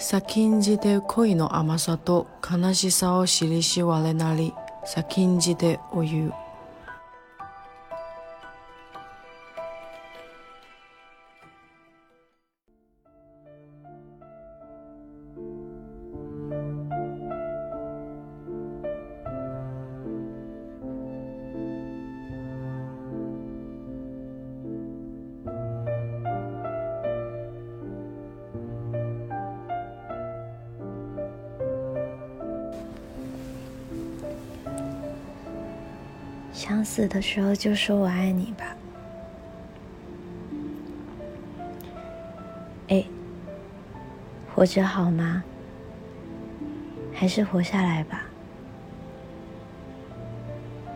先んじて恋の甘さと悲しさを知りし我なり先んじてお湯想死的时候就说我爱你吧，哎，活着好吗？还是活下来吧，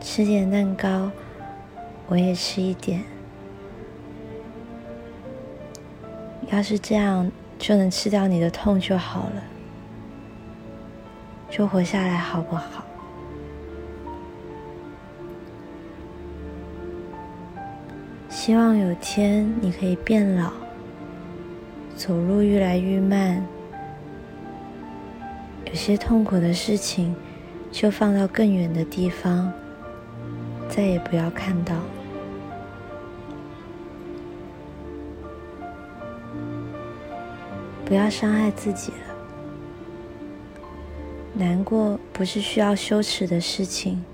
吃点蛋糕，我也吃一点。要是这样就能吃掉你的痛就好了，就活下来好不好？希望有天你可以变老，走路愈来愈慢。有些痛苦的事情，就放到更远的地方，再也不要看到。不要伤害自己了。难过不是需要羞耻的事情。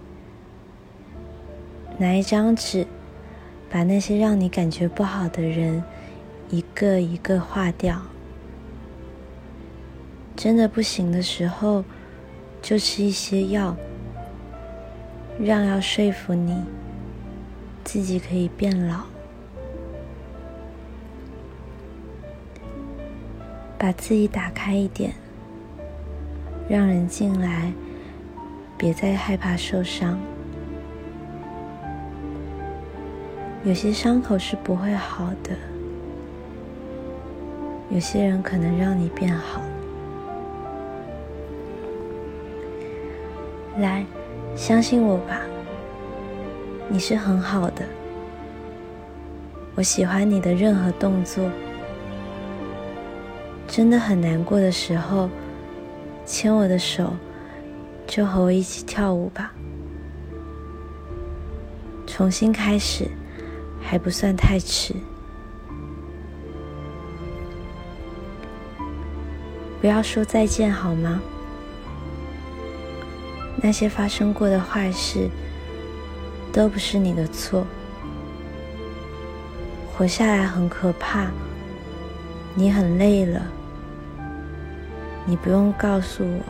拿一张纸。把那些让你感觉不好的人，一个一个化掉。真的不行的时候，就吃一些药，让要说服你自己可以变老，把自己打开一点，让人进来，别再害怕受伤。有些伤口是不会好的，有些人可能让你变好。来，相信我吧，你是很好的。我喜欢你的任何动作。真的很难过的时候，牵我的手，就和我一起跳舞吧，重新开始。还不算太迟，不要说再见好吗？那些发生过的坏事都不是你的错，活下来很可怕，你很累了，你不用告诉我，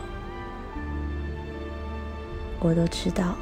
我都知道。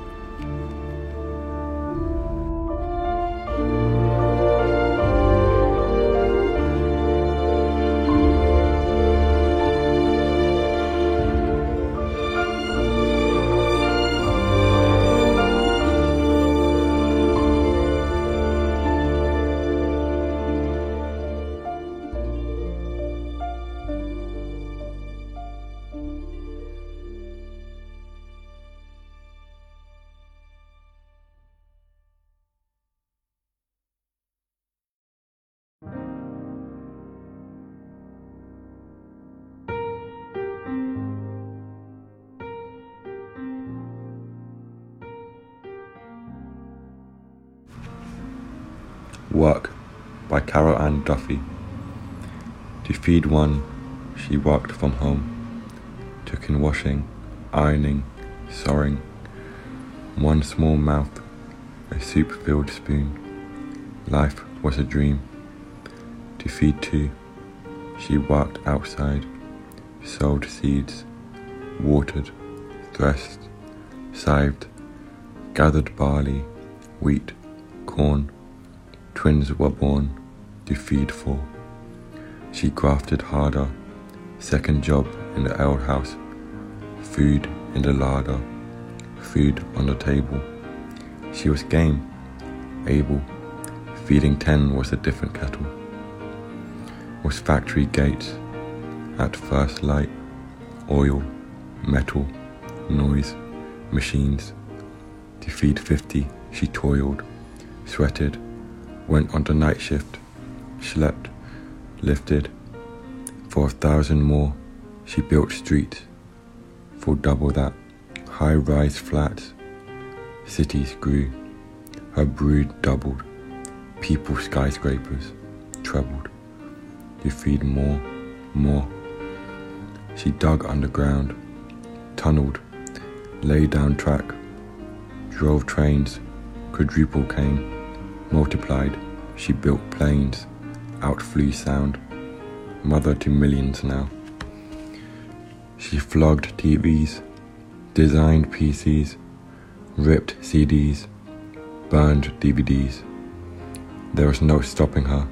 Work by Carol Ann Duffy. To feed one, she worked from home, took in washing, ironing, sewing. One small mouth, a soup filled spoon. Life was a dream. To feed two, she worked outside, sowed seeds, watered, threshed, scythed, gathered barley, wheat, corn Twins were born to feed four. She grafted harder, second job in the ale house, food in the larder, food on the table. She was game, able. Feeding 10 was a different kettle. Was factory gates, at first light, oil, metal, noise, machines. To feed 50, she toiled, sweated, went on the night shift, slept, lifted. For a thousand more, she built streets. For double that, high rise flats. Cities grew. Her brood doubled. People skyscrapers trebled. You feed more, more. She dug underground, tunneled, laid down track, drove trains, quadruple came multiplied, she built planes, out flew sound, mother to millions now. She flogged TVs, designed PCs, ripped CDs, burned DVDs. There was no stopping her.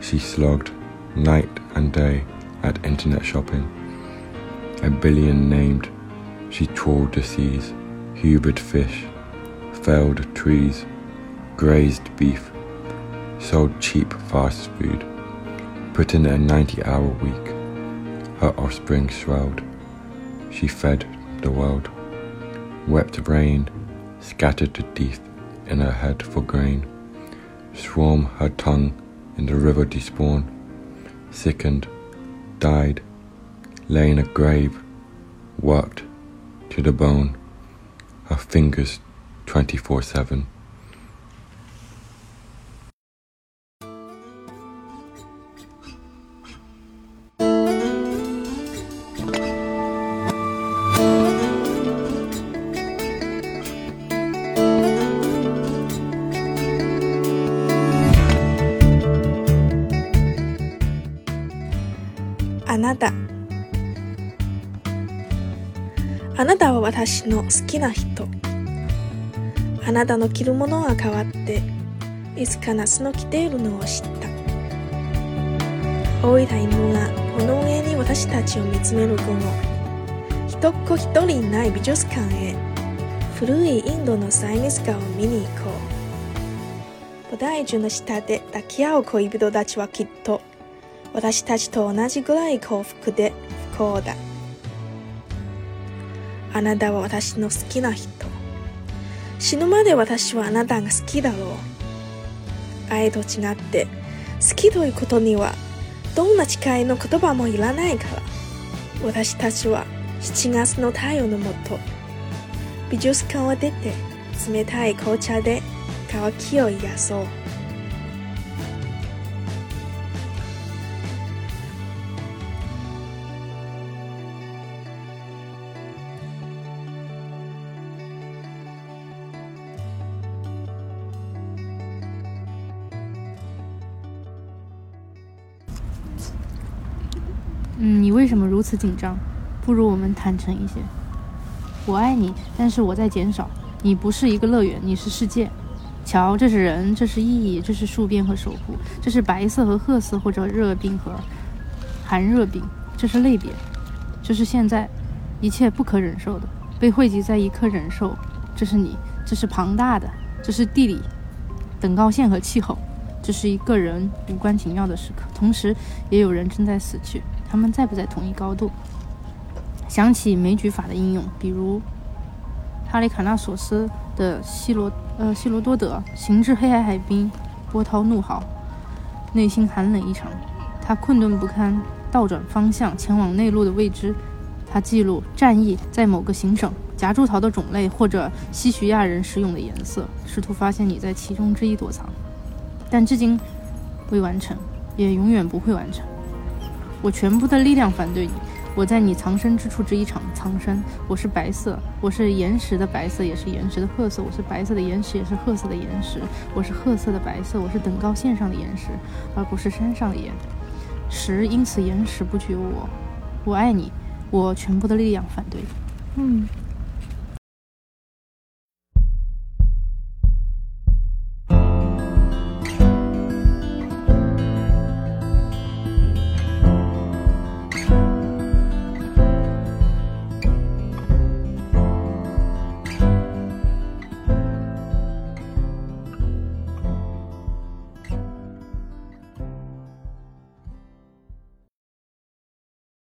She slogged night and day at internet shopping. A billion named, she trawled the seas, hubered fish, felled trees grazed beef, sold cheap fast food, put in a 90 hour week. Her offspring swelled. She fed the world, wept rain, scattered the teeth in her head for grain, swarm her tongue in the river despawn, sickened, died, lay in a grave, worked to the bone, her fingers 24 7. なたあなたは私の好きな人あなたの着るものは変わっていつか夏の着ているのを知った老いた犬がこの上に私たちを見つめる午後一子一人ない美術館へ古いインドのサイネス画を見に行こう菩提樹の下で抱き合う恋人たちはきっと私たちと同じぐらい幸福で不幸だ。あなたは私の好きな人。死ぬまで私はあなたが好きだろう。愛と違って、好きということには、どんな誓いの言葉もいらないから。私たちは7月の太陽のもと、美術館を出て、冷たい紅茶で渇きを癒そう。嗯，你为什么如此紧张？不如我们坦诚一些。我爱你，但是我在减少。你不是一个乐园，你是世界。瞧，这是人，这是意义，这是戍边和守护，这是白色和褐色，或者热病和寒热病，这是类别，这是现在一切不可忍受的被汇集在一刻忍受。这是你，这是庞大的，这是地理、等高线和气候。这是一个人无关紧要的时刻，同时也有人正在死去。他们在不在同一高度？想起枚举法的应用，比如，哈里卡纳索斯的希罗，呃，希罗多德行至黑海海滨，波涛怒号，内心寒冷异常，他困顿不堪，倒转方向前往内陆的未知。他记录战役在某个行省夹竹桃的种类或者西徐亚人使用的颜色，试图发现你在其中之一躲藏，但至今未完成，也永远不会完成。我全部的力量反对你，我在你藏身之处织一场藏身。我是白色，我是岩石的白色，也是岩石的褐色。我是白色的岩石，也是褐色的岩石。我是褐色的白色，我是等高线上的岩石，而不是山上的岩。石，因此岩石不有我。我爱你，我全部的力量反对。嗯。